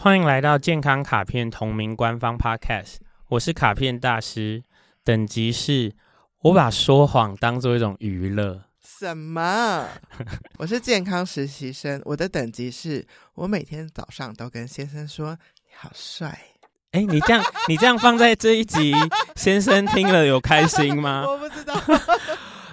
欢迎来到健康卡片同名官方 Podcast，我是卡片大师，等级是我把说谎当做一种娱乐。什么？我是健康实习生，我的等级是我每天早上都跟先生说你好帅。哎，你这样你这样放在这一集，先生听了有开心吗？我不知道。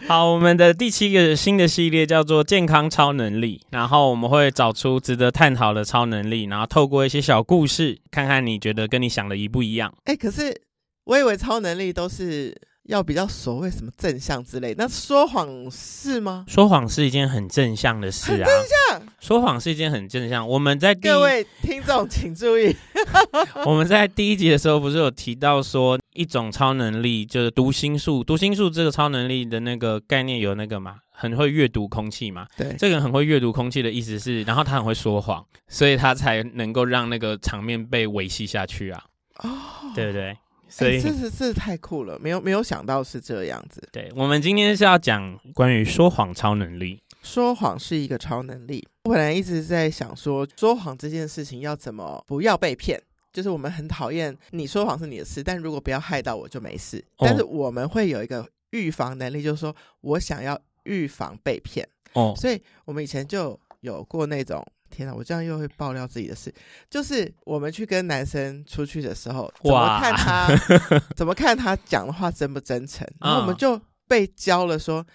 好，我们的第七个新的系列叫做健康超能力，然后我们会找出值得探讨的超能力，然后透过一些小故事，看看你觉得跟你想的一不一样。哎，可是我以为超能力都是要比较所谓什么正向之类，那说谎是吗？说谎是一件很正向的事啊，正向。说谎是一件很正向。我们在各位听众请注意，我们在第一集的时候不是有提到说。一种超能力就是读心术，读心术这个超能力的那个概念有那个嘛，很会阅读空气嘛。对，这个人很会阅读空气的意思是，然后他很会说谎，所以他才能够让那个场面被维系下去啊。哦，对不对？所以、欸、这是这是太酷了，没有没有想到是这样子。对，我们今天是要讲关于说谎超能力。说谎是一个超能力，我本来一直在想说，说谎这件事情要怎么不要被骗。就是我们很讨厌你说谎是你的事，但如果不要害到我就没事。哦、但是我们会有一个预防能力，就是说我想要预防被骗。哦，所以我们以前就有过那种，天哪，我这样又会爆料自己的事。就是我们去跟男生出去的时候，怎么看他，怎么看他讲的话真不真诚？然后我们就被教了说，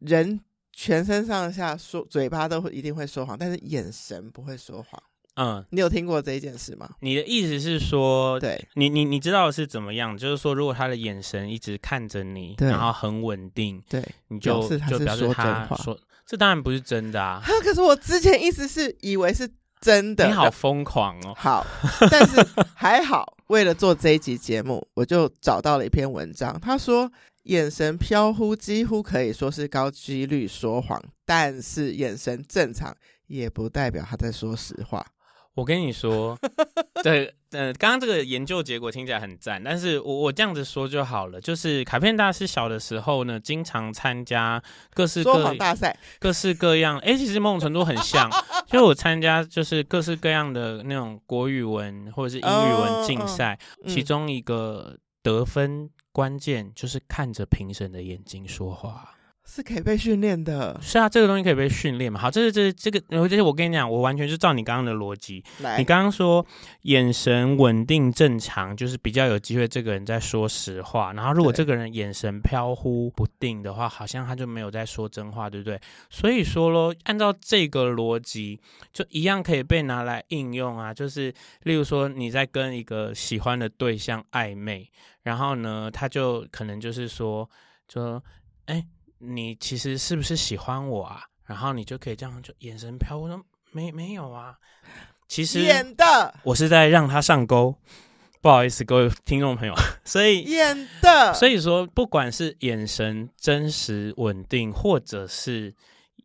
人全身上下说嘴巴都会一定会说谎，但是眼神不会说谎。嗯，你有听过这一件事吗？你的意思是说，对，你你你知道是怎么样？就是说，如果他的眼神一直看着你，对然后很稳定，对，你就表示他是说真话。说这当然不是真的啊！可是我之前一直是以为是真的。你好疯狂哦！好，但是还好，为了做这一集节目，我就找到了一篇文章。他说，眼神飘忽几乎可以说是高几率说谎，但是眼神正常也不代表他在说实话。我跟你说，对，呃，刚刚这个研究结果听起来很赞，但是我我这样子说就好了，就是卡片大师小的时候呢，经常参加各式各大赛，各式各样，哎、欸，其实某种程度很像，因为我参加就是各式各样的那种国语文或者是英语文竞赛，哦、其中一个得分关键就是看着评审的眼睛说话。是可以被训练的，是啊，这个东西可以被训练嘛？好，这是这是这个，然后这是我跟你讲，我完全就照你刚刚的逻辑。来你刚刚说眼神稳定正常，就是比较有机会这个人在说实话。然后如果这个人眼神飘忽不定的话，好像他就没有在说真话，对不对？所以说咯，按照这个逻辑，就一样可以被拿来应用啊。就是例如说你在跟一个喜欢的对象暧昧，然后呢，他就可能就是说，说，哎。你其实是不是喜欢我啊？然后你就可以这样，就眼神飘忽说没没有啊？其实演的，我是在让他上钩。不好意思，各位听众朋友，所以演的，所以说不管是眼神真实稳定，或者是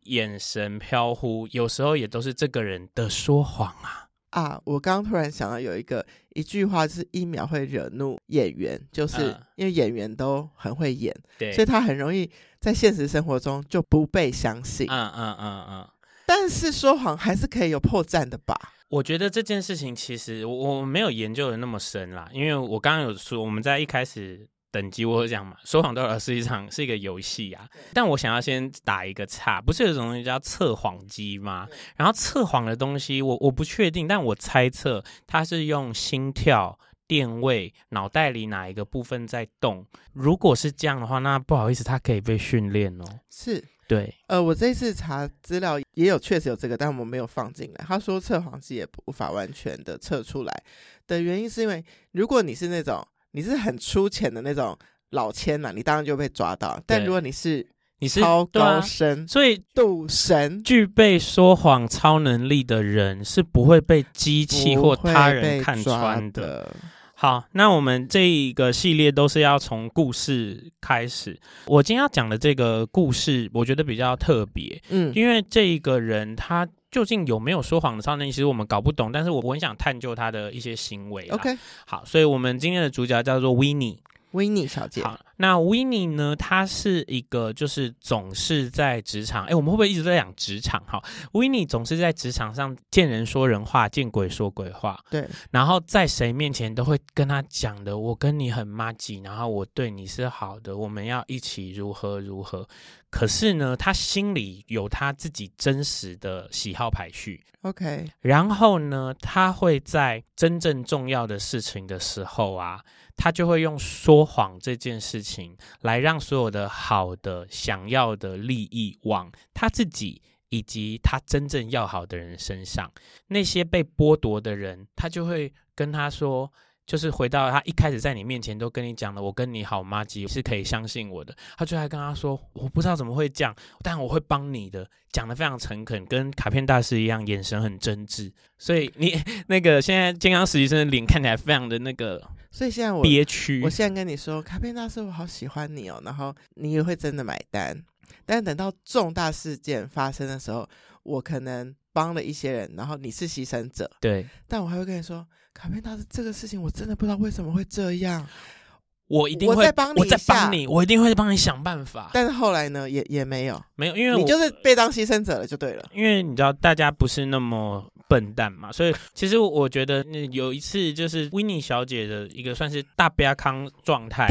眼神飘忽，有时候也都是这个人的说谎啊。啊！我刚刚突然想到有一个一句话，就是一秒会惹怒演员，就是因为演员都很会演，对，所以他很容易在现实生活中就不被相信。嗯嗯嗯嗯。但是说谎还是可以有破绽的吧？我觉得这件事情其实我我没有研究的那么深啦，因为我刚刚有说我们在一开始。等级我讲嘛，说谎到底是一场是一个游戏啊。但我想要先打一个岔，不是有种东西叫测谎机吗？然后测谎的东西我，我我不确定，但我猜测它是用心跳、电位、脑袋里哪一个部分在动。如果是这样的话，那不好意思，它可以被训练哦。是对，呃，我这次查资料也有确实有这个，但我们没有放进来。他说测谎机也无法完全的测出来的原因，是因为如果你是那种。你是很粗浅的那种老千呐，你当然就被抓到。但如果你是你是超高深，啊、所以赌神具备说谎超能力的人是不会被机器或他人看穿的。好，那我们这一个系列都是要从故事开始。我今天要讲的这个故事，我觉得比较特别，嗯，因为这一个人他。究竟有没有说谎的超能力？其实我们搞不懂，但是我我很想探究他的一些行为。OK，好，所以我们今天的主角叫做 Winnie Winnie。小姐。好，那 Winnie 呢？她是一个就是总是在职场，哎，我们会不会一直在讲职场？哈，Winnie 总是在职场上见人说人话，见鬼说鬼话。对，然后在谁面前都会跟他讲的，我跟你很妈吉，然后我对你是好的，我们要一起如何如何。可是呢，他心里有他自己真实的喜好排序。OK，然后呢，他会在真正重要的事情的时候啊。他就会用说谎这件事情来让所有的好的、想要的利益往他自己以及他真正要好的人身上。那些被剥夺的人，他就会跟他说。就是回到他一开始在你面前都跟你讲了，我跟你好妈吉是可以相信我的。他就还跟他说，我不知道怎么会这样，但我会帮你的，讲的非常诚恳，跟卡片大师一样，眼神很真挚。所以你 那个现在健康实习生的脸看起来非常的那个，所以现在我憋屈。我现在跟你说，卡片大师，我好喜欢你哦，然后你也会真的买单。但等到重大事件发生的时候，我可能帮了一些人，然后你是牺牲者，对，但我还会跟你说。卡片大师，这个事情我真的不知道为什么会这样。我一定会，我再帮你，我在帮你，我一定会帮你想办法。但是后来呢，也也没有，没有，因为你就是被当牺牲者了，就对了。因为你知道，大家不是那么笨蛋嘛，所以其实我觉得，那有一次就是 Winnie 小姐的一个算是大比康状态，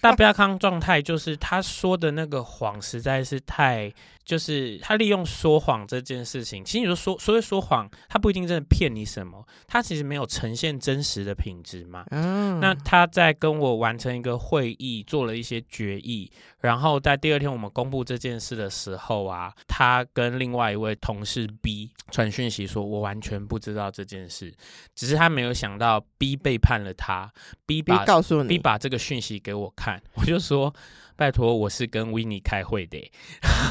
大比康状态就是她说的那个谎实在是太。就是他利用说谎这件事情，其实你说说所谓说谎，他不一定真的骗你什么，他其实没有呈现真实的品质嘛。嗯，那他在跟我完成一个会议，做了一些决议，然后在第二天我们公布这件事的时候啊，他跟另外一位同事 B 传讯息说，我完全不知道这件事，只是他没有想到 B 背叛了他，B 把 B 告诉你，B 把这个讯息给我看，我就说。拜托，我是跟 Winnie 开会的，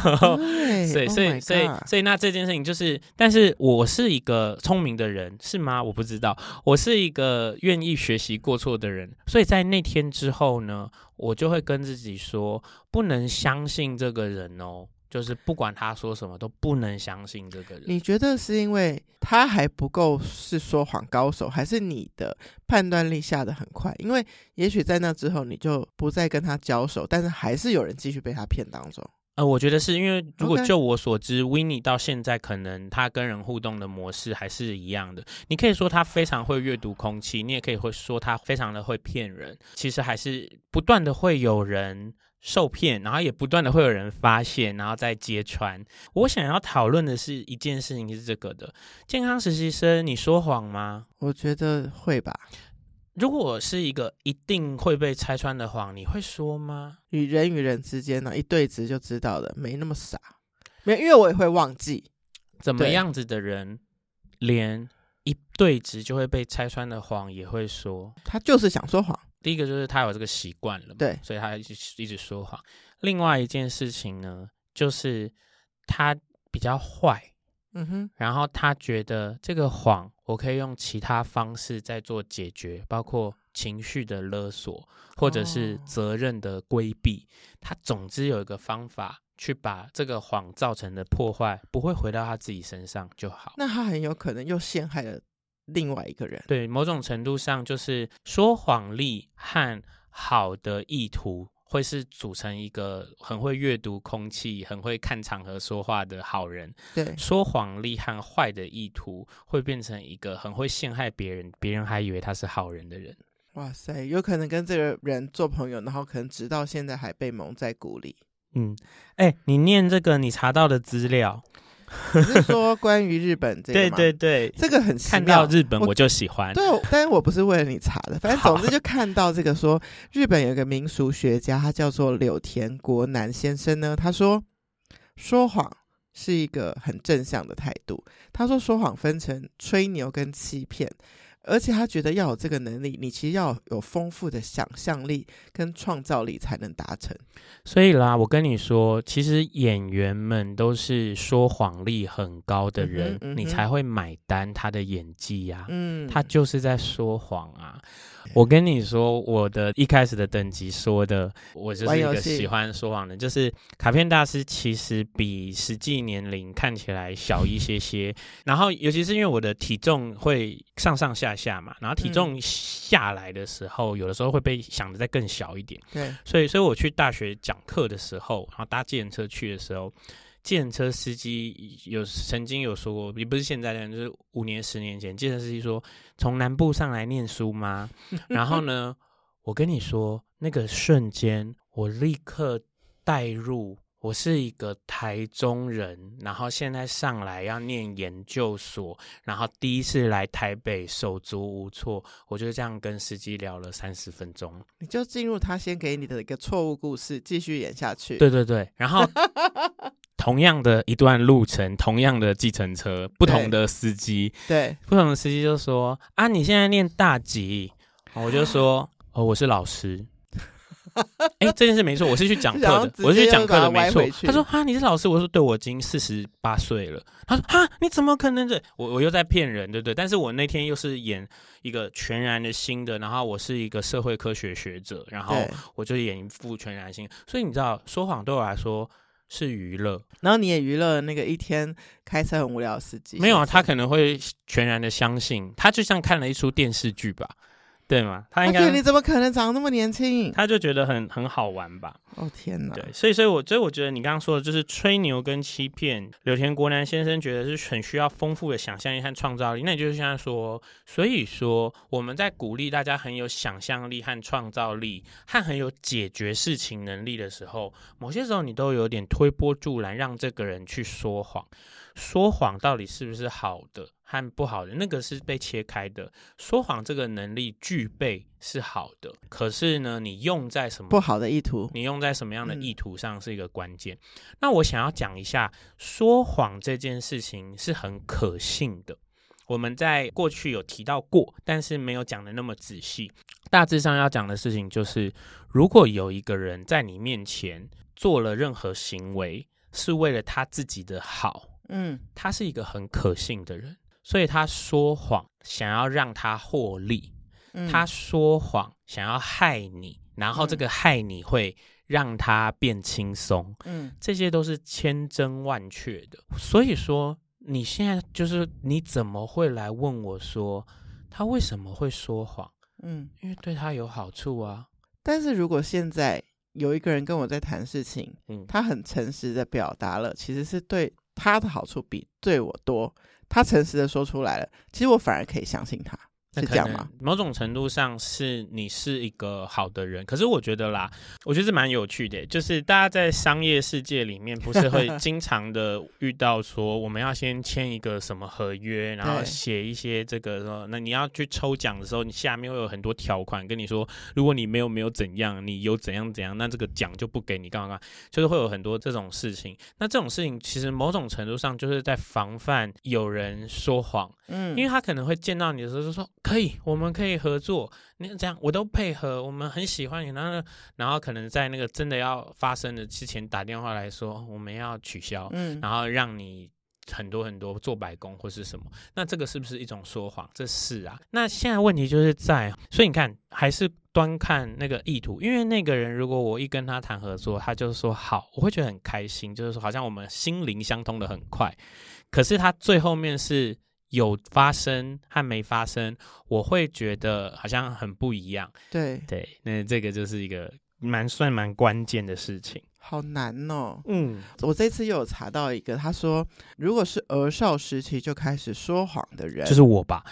所以所以所以所以那这件事情就是，但是我是一个聪明的人，是吗？我不知道，我是一个愿意学习过错的人，所以在那天之后呢，我就会跟自己说，不能相信这个人哦。就是不管他说什么都不能相信这个人。你觉得是因为他还不够是说谎高手，还是你的判断力下得很快？因为也许在那之后你就不再跟他交手，但是还是有人继续被他骗当中。呃，我觉得是因为如果就我所知，Winnie 到现在可能他跟人互动的模式还是一样的。你可以说他非常会阅读空气，你也可以会说他非常的会骗人。其实还是不断的会有人。受骗，然后也不断的会有人发现，然后再揭穿。我想要讨论的是一件事情，是这个的：健康实习生，你说谎吗？我觉得会吧。如果是一个一定会被拆穿的谎，你会说吗？与人与人之间呢，一对质就知道了，没那么傻。没，因为我也会忘记。怎么样子的人，连一对质就会被拆穿的谎也会说？他就是想说谎。第一个就是他有这个习惯了，对，所以他一直一直说谎。另外一件事情呢，就是他比较坏，嗯哼，然后他觉得这个谎我可以用其他方式再做解决，包括情绪的勒索或者是责任的规避。哦，他总之有一个方法去把这个谎造成的破坏不会回到他自己身上就好。那他很有可能又陷害了。另外一个人，对，某种程度上就是说谎力和好的意图会是组成一个很会阅读空气、很会看场合说话的好人。对，说谎力和坏的意图会变成一个很会陷害别人，别人还以为他是好人的人。哇塞，有可能跟这个人做朋友，然后可能直到现在还被蒙在鼓里。嗯，哎、欸，你念这个你查到的资料。你是说关于日本这个吗？对对对，这个很奇妙。看到日本我就喜欢。对，但是我不是为了你查的，反正总之就看到这个说，日本有一个民俗学家，他叫做柳田国男先生呢，他说说谎是一个很正向的态度。他说说谎分成吹牛跟欺骗。而且他觉得要有这个能力，你其实要有丰富的想象力跟创造力才能达成。所以啦，我跟你说，其实演员们都是说谎力很高的人，嗯嗯、你才会买单他的演技呀、啊。嗯，他就是在说谎啊。我跟你说，我的一开始的等级说的，我就是一个喜欢说谎的，就是卡片大师其实比实际年龄看起来小一些些，然后尤其是因为我的体重会上上下下嘛，然后体重下来的时候，嗯、有的时候会被想的再更小一点，对，所以所以我去大学讲课的时候，然后搭计程车去的时候。计程车司机有曾经有说过，也不是现在的，就是五年、十年前，计程车司机说：“从南部上来念书吗？” 然后呢，我跟你说，那个瞬间，我立刻带入，我是一个台中人，然后现在上来要念研究所，然后第一次来台北，手足无措，我就这样跟司机聊了三十分钟。你就进入他先给你的一个错误故事，继续演下去。对对对，然后。同样的一段路程，同样的计程车，不同的司机，对，不同的司机就说：“啊，你现在念大几？”我就说：“哦，我是老师。” 哎，这件事没错，我是去讲课的，我是去讲课的，没错。他说：“哈，你是老师？”我说：“对，我已经四十八岁了。”他说：“哈，你怎么可能这？我我又在骗人，对不对？但是我那天又是演一个全然的新的，然后我是一个社会科学学者，然后我就演一副全然新。所以你知道，说谎对我来说。是娱乐，然后你也娱乐那个一天开车很无聊的司机。没有啊，他可能会全然的相信，他就像看了一出电视剧吧。对吗？他应该你怎么可能长那么年轻？他就觉得很很好玩吧？哦天哪！对，所以所以我所以我觉得你刚刚说的就是吹牛跟欺骗。柳田国男先生觉得是很需要丰富的想象力和创造力。那也就是像说，所以说我们在鼓励大家很有想象力和创造力，和很有解决事情能力的时候，某些时候你都有点推波助澜，让这个人去说谎。说谎到底是不是好的？和不好的那个是被切开的。说谎这个能力具备是好的，可是呢，你用在什么不好的意图？你用在什么样的意图上是一个关键。嗯、那我想要讲一下，说谎这件事情是很可信的。我们在过去有提到过，但是没有讲的那么仔细。大致上要讲的事情就是，如果有一个人在你面前做了任何行为，是为了他自己的好，嗯，他是一个很可信的人。所以他说谎，想要让他获利；嗯、他说谎，想要害你，然后这个害你会让他变轻松。嗯，这些都是千真万确的。所以说，你现在就是你怎么会来问我说他为什么会说谎？嗯，因为对他有好处啊。但是如果现在有一个人跟我在谈事情，嗯，他很诚实的表达了，其实是对他的好处比对我多。他诚实的说出来了，其实我反而可以相信他。是这样吗？某种程度上是你是一个好的人，可是我觉得啦，我觉得是蛮有趣的，就是大家在商业世界里面不是会经常的遇到说，我们要先签一个什么合约，然后写一些这个说，那你要去抽奖的时候，你下面会有很多条款跟你说，如果你没有没有怎样，你有怎样怎样，那这个奖就不给你。干嘛干嘛就是会有很多这种事情，那这种事情其实某种程度上就是在防范有人说谎，嗯，因为他可能会见到你的时候就说。可以，我们可以合作。你这样，我都配合。我们很喜欢你，然后，然后可能在那个真的要发生的之前打电话来说，我们要取消，嗯，然后让你很多很多做白工或是什么。那这个是不是一种说谎？这是啊。那现在问题就是在，所以你看，还是端看那个意图。因为那个人，如果我一跟他谈合作，他就说好，我会觉得很开心，就是说好像我们心灵相通的很快。可是他最后面是。有发生和没发生，我会觉得好像很不一样。对对，那这个就是一个蛮算蛮关键的事情。好难哦。嗯，我这次又有查到一个，他说，如果是儿少时期就开始说谎的人，就是我吧，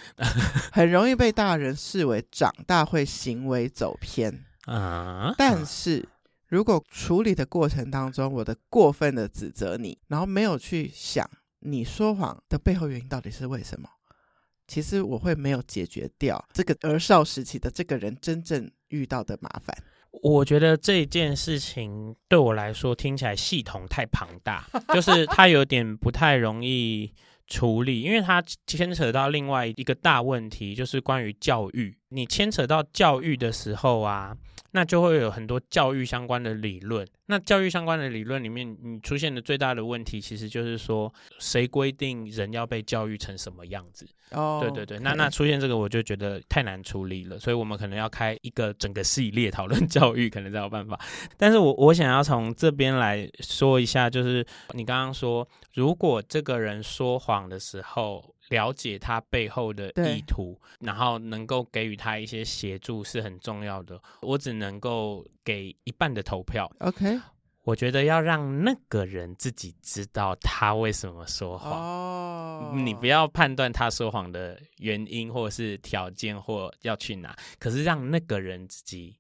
很容易被大人视为长大会行为走偏啊。但是如果处理的过程当中，我的过分的指责你，然后没有去想。你说谎的背后原因到底是为什么？其实我会没有解决掉这个儿少时期的这个人真正遇到的麻烦。我觉得这件事情对我来说听起来系统太庞大，就是它有点不太容易处理，因为它牵扯到另外一个大问题，就是关于教育。你牵扯到教育的时候啊，那就会有很多教育相关的理论。那教育相关的理论里面，你出现的最大的问题，其实就是说，谁规定人要被教育成什么样子？哦，对对对，那那出现这个，我就觉得太难处理了。所以我们可能要开一个整个系列讨论教育，可能才有办法。但是我我想要从这边来说一下，就是你刚刚说，如果这个人说谎的时候，了解他背后的意图，然后能够给予他一些协助是很重要的。我只能够给一半的投票。OK，我觉得要让那个人自己知道他为什么说谎。哦，你不要判断他说谎的原因或是条件或要去哪，可是让那个人自己。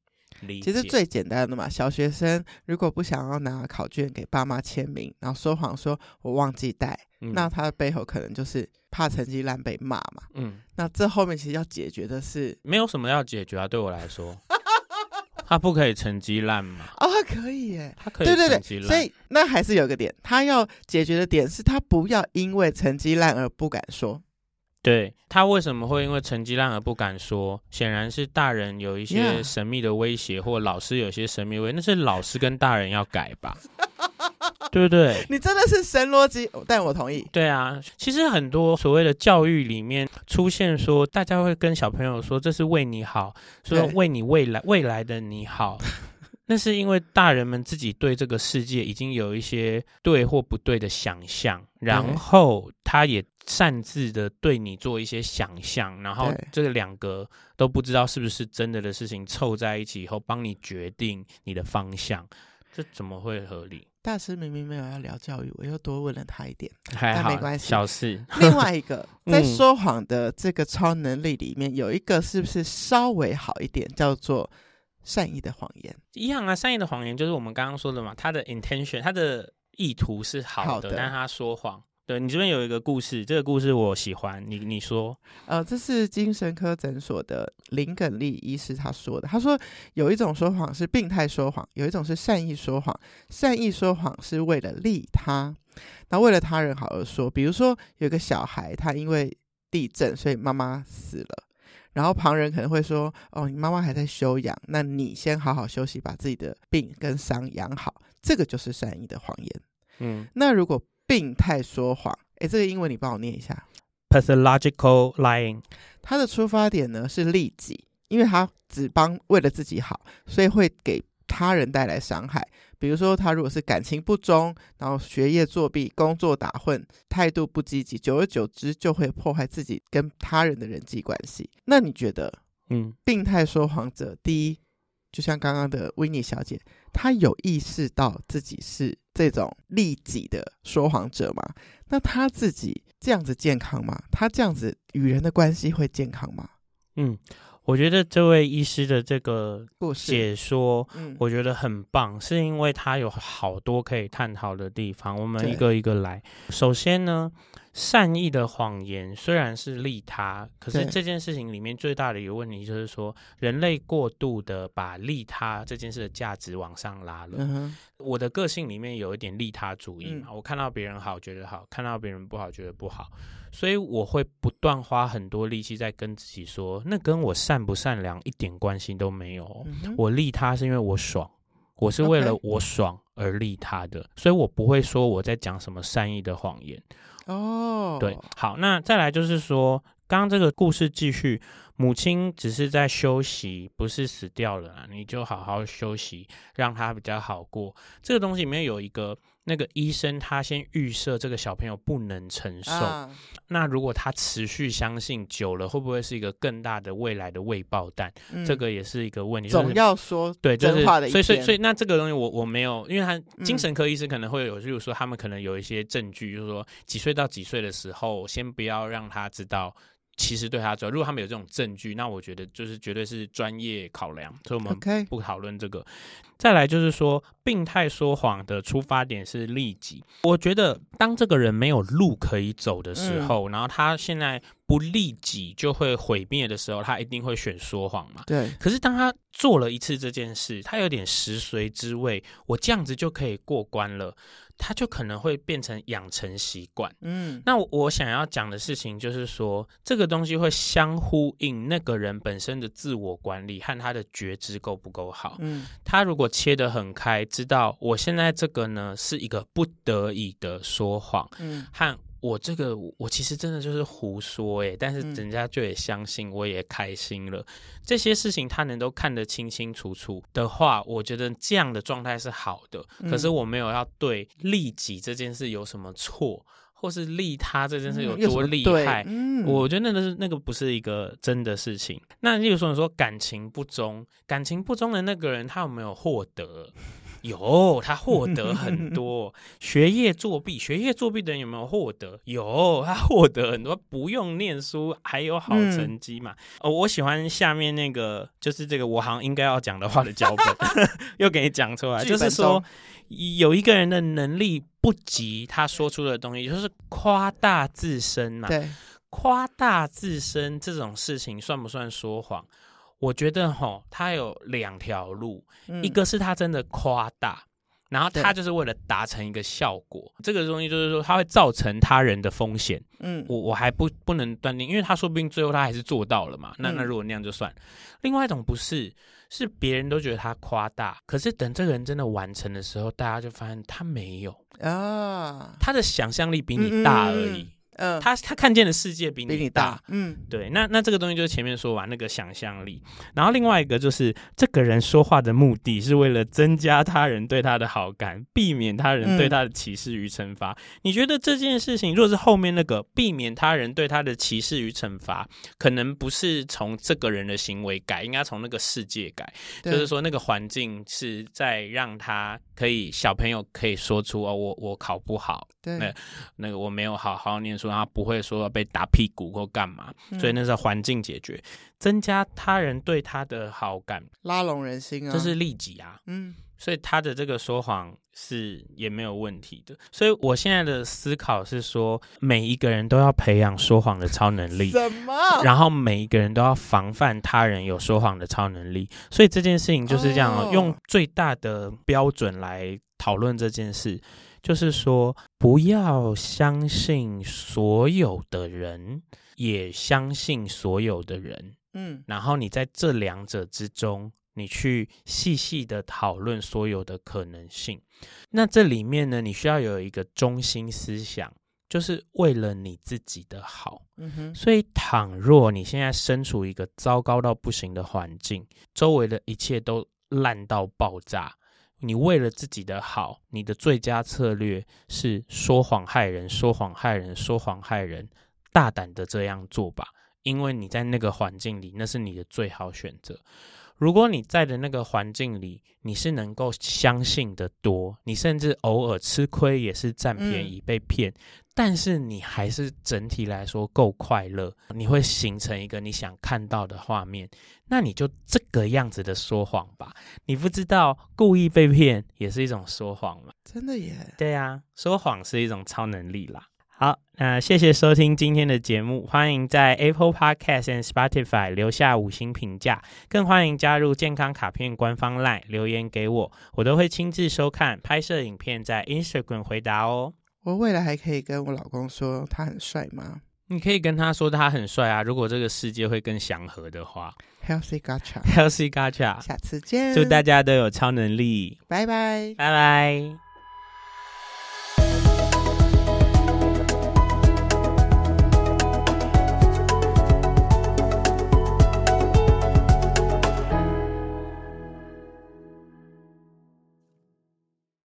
其实最简单的嘛，小学生如果不想要拿考卷给爸妈签名，然后说谎说我忘记带，嗯、那他的背后可能就是怕成绩烂被骂嘛。嗯，那这后面其实要解决的是没有什么要解决啊，对我来说，他不可以成绩烂嘛？哦，他可以耶，他可以。对对对，所以那还是有个点，他要解决的点是他不要因为成绩烂而不敢说。对，他为什么会因为成绩烂而不敢说？显然是大人有一些神秘的威胁.或老师有些神秘威胁，那是老师跟大人要改吧？对不对？你真的是神逻辑，但我同意。对啊，其实很多所谓的教育里面出现说，大家会跟小朋友说这是为你好，说为你未来未来的你好，那是因为大人们自己对这个世界已经有一些对或不对的想象，然后他也。擅自的对你做一些想象，然后这两个都不知道是不是真的的事情凑在一起以后，帮你决定你的方向，这怎么会合理？大师明明没有要聊教育，我又多问了他一点，还，但没关系，小事。另外一个 在说谎的这个超能力里面，有一个是不是稍微好一点，叫做善意的谎言？一样啊，善意的谎言就是我们刚刚说的嘛，他的 intention，他的意图是好的，好的，但他说谎。对，你这边有一个故事，这个故事我喜欢，你你说，呃，这是精神科诊所的林耿利医师他说的。他说有一种说谎是病态说谎，有一种是善意说谎。善意说谎是为了利他，那为了他人好而说。比如说有个小孩，他因为地震，所以妈妈死了，然后旁人可能会说：“哦，你妈妈还在休养，那你先好好休息，把自己的病跟伤养好。”这个就是善意的谎言。嗯，那如果病态说谎，诶，这个英文你帮我念一下。Pathological lying，他的出发点呢是利己，因为他只帮为了自己好，所以会给他人带来伤害。比如说，他如果是感情不忠，然后学业作弊、工作打混、态度不积极，久而久之就会破坏自己跟他人的人际关系。那你觉得，嗯，病态说谎者，第一，就像刚刚的维尼小姐，她有意识到自己是。这种利己的说谎者吗，那他自己这样子健康吗？他这样子与人的关系会健康吗？嗯，我觉得这位医师的这个解说，嗯，我觉得很棒，是因为他有好多可以探讨的地方。我们一个一个来。首先呢。善意的谎言虽然是利他，可是这件事情里面最大的一个问题就是说，人类过度的把利他这件事的价值往上拉了。嗯、我的个性里面有一点利他主义嘛，嗯、我看到别人好觉得好，看到别人不好觉得不好，所以我会不断花很多力气在跟自己说，那跟我善不善良一点关系都没有。嗯、我利他是因为我爽，我是为了我爽而利他的.所以我不会说我在讲什么善意的谎言。哦，对，好，那再来就是说，刚刚这个故事继续，母亲只是在休息，不是死掉了啦，你就好好休息，让她比较好过。这个东西里面有一个。那个医生他先预设这个小朋友不能承受，啊、那如果他持续相信久了，会不会是一个更大的未来的未爆弹？嗯、这个也是一个问题。总要说对就是，所以所以所以那这个东西我我没有，因为他精神科医师可能会有，就是说他们可能有一些证据，就是说几岁到几岁的时候，先不要让他知道。其实对他主要，如果他们有这种证据，那我觉得就是绝对是专业考量，所以我们不讨论这个。再来就是说，病态说谎的出发点是利己。我觉得当这个人没有路可以走的时候，嗯、然后他现在不利己就会毁灭的时候，他一定会选说谎嘛。对。可是当他做了一次这件事，他有点食髓知味，我这样子就可以过关了。他就可能会变成养成习惯，嗯，那我想要讲的事情就是说，这个东西会相呼应那个人本身的自我管理和他的觉知够不够好，嗯，他如果切得很开，知道我现在这个呢是一个不得已的说谎，嗯，和。我这个我其实真的就是胡说诶，但是人家就也相信，我也开心了。嗯、这些事情他能都看得清清楚楚的话，我觉得这样的状态是好的。嗯、可是我没有要对利己这件事有什么错，或是利他这件事有多厉害。嗯、我觉得那个是那个不是一个真的事情。那例如说你说感情不忠，感情不忠的那个人他有没有获得？有，他获得很多。学业作弊，学业作弊的人有没有获得？有，他获得很多，不用念书还有好成绩嘛。哦，我喜欢下面那个，就是这个我好像应该要讲的话的脚本，又给你讲出来，就是说有一个人的能力不及他说出的东西，就是夸大自身嘛。对，夸大自身这种事情算不算说谎？我觉得哈，他有两条路，嗯、一个是他真的夸大，然后他就是为了达成一个效果，对这个东西就是说他会造成他人的风险。嗯，我我还不不能断定，因为他说不定最后他还是做到了嘛。那那如果那样就算。嗯、另外一种不是，是别人都觉得他夸大，可是等这个人真的完成的时候，大家就发现他没有啊，他的想象力比你大而已。嗯嗯。嗯，他他看见的世界比你大，比你大，嗯，对，那那这个东西就是前面说完那个想象力，然后另外一个就是这个人说话的目的是为了增加他人对他的好感，避免他人对他的歧视与惩罚。嗯，你觉得这件事情，若是后面那个避免他人对他的歧视与惩罚，可能不是从这个人的行为改，应该从那个世界改，对。就是说那个环境是在让他可以小朋友可以说出哦，我我考不好，对，那那个我没有好好念书。他不会说被打屁股或干嘛，嗯、所以那是环境解决，增加他人对他的好感，拉拢人心啊，这是利己啊。嗯，所以他的这个说谎是也没有问题的。所以我现在的思考是说，每一个人都要培养说谎的超能力，什么？然后每一个人都要防范他人有说谎的超能力。所以这件事情就是这样，哦，用最大的标准来讨论这件事。就是说，不要相信所有的人，也相信所有的人。嗯，然后你在这两者之中，你去细细的讨论所有的可能性。那这里面呢，你需要有一个中心思想，就是为了你自己的好。嗯哼，所以倘若你现在身处一个糟糕到不行的环境，周围的一切都烂到爆炸。你为了自己的好，你的最佳策略是说谎害人，说谎害人，说谎害人，大胆的这样做吧，因为你在那个环境里，那是你的最好选择。如果你在的那个环境里，你是能够相信的多，你甚至偶尔吃亏也是占便宜被骗，嗯、但是你还是整体来说够快乐，你会形成一个你想看到的画面，那你就这个样子的说谎吧。你不知道故意被骗也是一种说谎吗？真的耶。对呀、啊，说谎是一种超能力啦。好，那谢谢收听今天的节目，欢迎在 Apple Podcast and Spotify 留下五星评价，更欢迎加入健康卡片官方 LINE 留言给我，我都会亲自收看，拍摄影片在 Instagram 回答哦。我未来还可以跟我老公说他很帅吗？你可以跟他说他很帅啊，如果这个世界会更祥和的话。Healthy Gacha，Healthy Gacha，下次见，祝大家都有超能力，拜拜，拜拜。